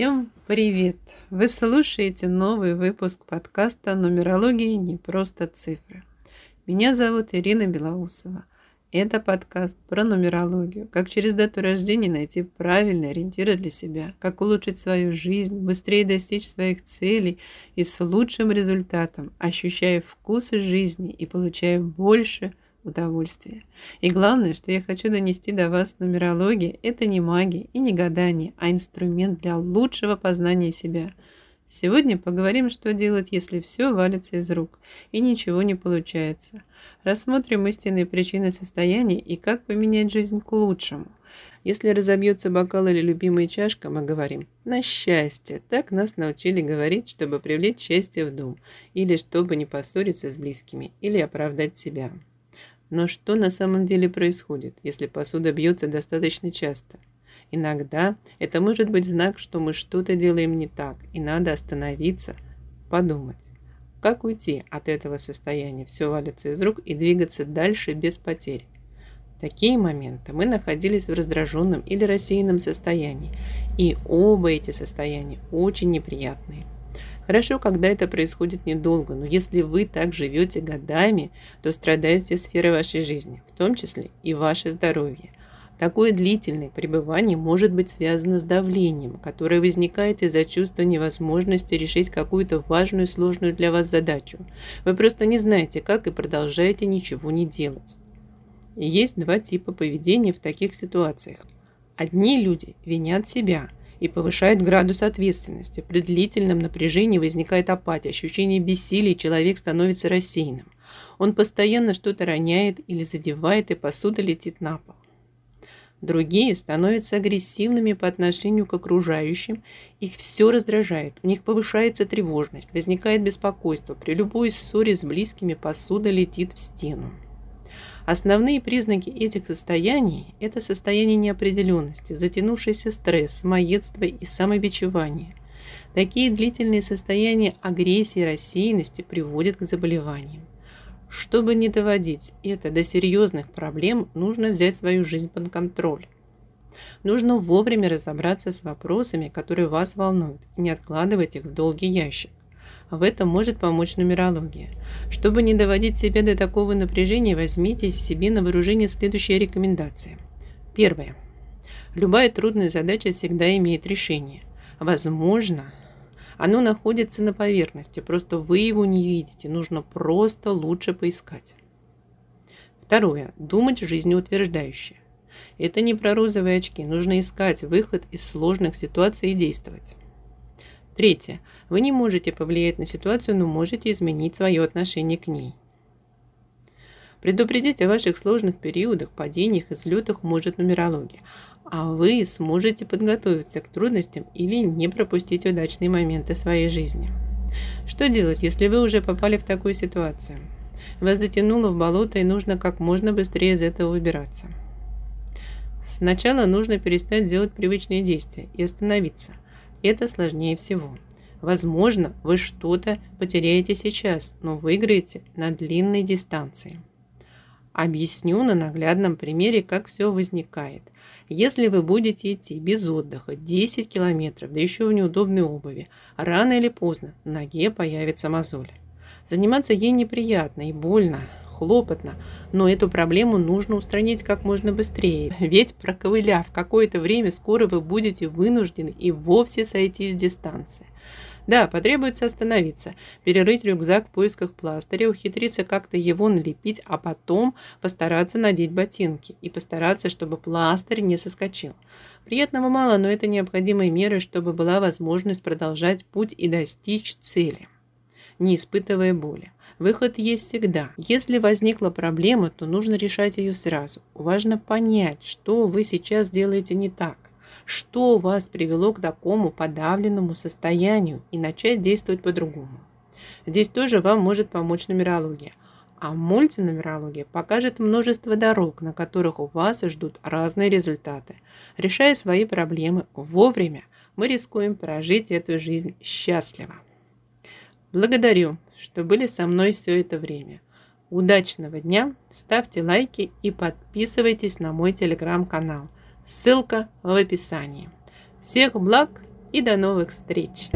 Всем привет! Вы слушаете новый выпуск подкаста «Нумерология не просто цифры». Меня зовут Ирина Белоусова. Это подкаст про нумерологию, как через дату рождения найти правильные ориентиры для себя, как улучшить свою жизнь, быстрее достичь своих целей и с лучшим результатом, ощущая вкус жизни и получая больше удовольствия. И главное, что я хочу донести до вас, нумерология – это не магия и не гадание, а инструмент для лучшего познания себя – Сегодня поговорим, что делать, если все валится из рук и ничего не получается. Рассмотрим истинные причины состояния и как поменять жизнь к лучшему. Если разобьется бокал или любимая чашка, мы говорим «на счастье». Так нас научили говорить, чтобы привлечь счастье в дом, или чтобы не поссориться с близкими, или оправдать себя. Но что на самом деле происходит, если посуда бьется достаточно часто – Иногда это может быть знак, что мы что-то делаем не так, и надо остановиться, подумать. Как уйти от этого состояния, все валится из рук, и двигаться дальше без потерь? Такие моменты мы находились в раздраженном или рассеянном состоянии, и оба эти состояния очень неприятные. Хорошо, когда это происходит недолго, но если вы так живете годами, то страдает все сферы вашей жизни, в том числе и ваше здоровье. Такое длительное пребывание может быть связано с давлением, которое возникает из-за чувства невозможности решить какую-то важную сложную для вас задачу. Вы просто не знаете, как и продолжаете ничего не делать. Есть два типа поведения в таких ситуациях. Одни люди винят себя и повышают градус ответственности. При длительном напряжении возникает апатия, ощущение бессилия, человек становится рассеянным. Он постоянно что-то роняет или задевает, и посуда летит на пол. Другие становятся агрессивными по отношению к окружающим, их все раздражает, у них повышается тревожность, возникает беспокойство, при любой ссоре с близкими посуда летит в стену. Основные признаки этих состояний – это состояние неопределенности, затянувшийся стресс, самоедство и самобичевание. Такие длительные состояния агрессии и рассеянности приводят к заболеваниям. Чтобы не доводить это до серьезных проблем, нужно взять свою жизнь под контроль. Нужно вовремя разобраться с вопросами, которые вас волнуют, и не откладывать их в долгий ящик. В этом может помочь нумерология. Чтобы не доводить себя до такого напряжения, возьмите себе на вооружение следующие рекомендации. Первое. Любая трудная задача всегда имеет решение. Возможно, оно находится на поверхности, просто вы его не видите, нужно просто лучше поискать. Второе. Думать жизнеутверждающе. Это не про розовые очки, нужно искать выход из сложных ситуаций и действовать. Третье. Вы не можете повлиять на ситуацию, но можете изменить свое отношение к ней. Предупредить о ваших сложных периодах, падениях и взлетах может нумерология, а вы сможете подготовиться к трудностям или не пропустить удачные моменты своей жизни. Что делать, если вы уже попали в такую ситуацию? Вас затянуло в болото и нужно как можно быстрее из этого выбираться. Сначала нужно перестать делать привычные действия и остановиться. Это сложнее всего. Возможно, вы что-то потеряете сейчас, но выиграете на длинной дистанции. Объясню на наглядном примере, как все возникает. Если вы будете идти без отдыха 10 километров, да еще в неудобной обуви, рано или поздно ноге появится мозоль. Заниматься ей неприятно и больно, хлопотно, но эту проблему нужно устранить как можно быстрее, ведь проковыляв какое-то время, скоро вы будете вынуждены и вовсе сойти с дистанции. Да, потребуется остановиться, перерыть рюкзак в поисках пластыря, ухитриться как-то его налепить, а потом постараться надеть ботинки и постараться, чтобы пластырь не соскочил. Приятного мало, но это необходимые меры, чтобы была возможность продолжать путь и достичь цели, не испытывая боли. Выход есть всегда. Если возникла проблема, то нужно решать ее сразу. Важно понять, что вы сейчас делаете не так что вас привело к такому подавленному состоянию и начать действовать по-другому. Здесь тоже вам может помочь нумерология. А мультинумерология покажет множество дорог, на которых у вас ждут разные результаты. Решая свои проблемы вовремя, мы рискуем прожить эту жизнь счастливо. Благодарю, что были со мной все это время. Удачного дня, ставьте лайки и подписывайтесь на мой телеграм-канал – Ссылка в описании. Всех благ и до новых встреч!